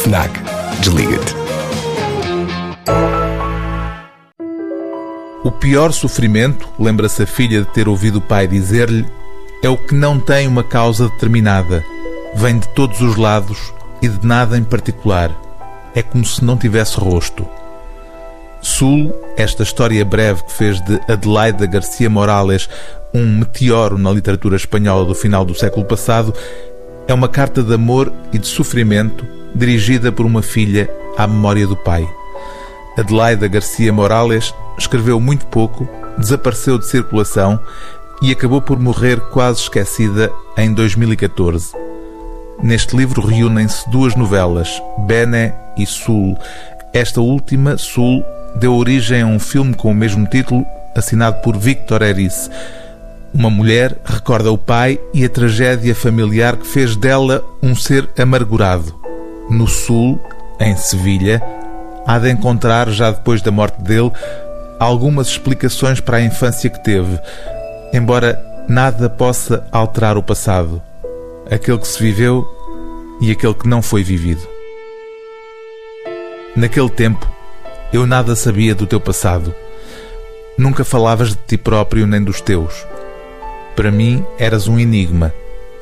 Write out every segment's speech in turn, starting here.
FNAC. Desliga-te. O pior sofrimento, lembra-se a filha de ter ouvido o pai dizer-lhe, é o que não tem uma causa determinada, vem de todos os lados e de nada em particular. É como se não tivesse rosto. Sul, esta história breve que fez de Adelaida Garcia Morales um meteoro na literatura espanhola do final do século passado, é uma carta de amor e de sofrimento dirigida por uma filha à memória do pai. Adelaida Garcia Morales escreveu muito pouco, desapareceu de circulação e acabou por morrer quase esquecida em 2014. Neste livro reúnem-se duas novelas, Bene e Sul. Esta última, Sul, deu origem a um filme com o mesmo título, assinado por Victor Erice. Uma mulher recorda o pai e a tragédia familiar que fez dela um ser amargurado. No Sul, em Sevilha, há de encontrar, já depois da morte dele, algumas explicações para a infância que teve, embora nada possa alterar o passado aquele que se viveu e aquele que não foi vivido. Naquele tempo, eu nada sabia do teu passado. Nunca falavas de ti próprio nem dos teus. Para mim, eras um enigma,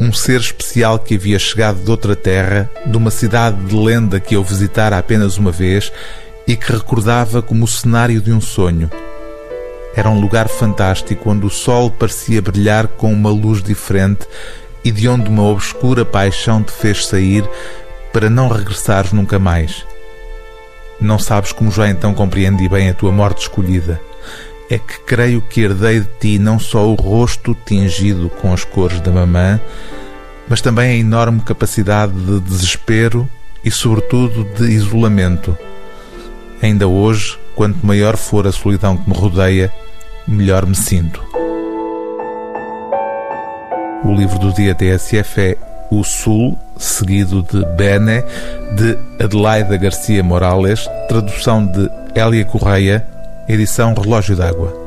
um ser especial que havia chegado de outra terra, de uma cidade de lenda que eu visitara apenas uma vez e que recordava como o cenário de um sonho. Era um lugar fantástico onde o sol parecia brilhar com uma luz diferente e de onde uma obscura paixão te fez sair para não regressares nunca mais. Não sabes como já então compreendi bem a tua morte escolhida. É que creio que herdei de ti não só o rosto tingido com as cores da mamã, mas também a enorme capacidade de desespero e, sobretudo, de isolamento. Ainda hoje, quanto maior for a solidão que me rodeia, melhor me sinto. O livro do dia TSF é O Sul, seguido de Bene, de Adelaida Garcia Morales, tradução de Hélia Correia, edição Relógio d'Água.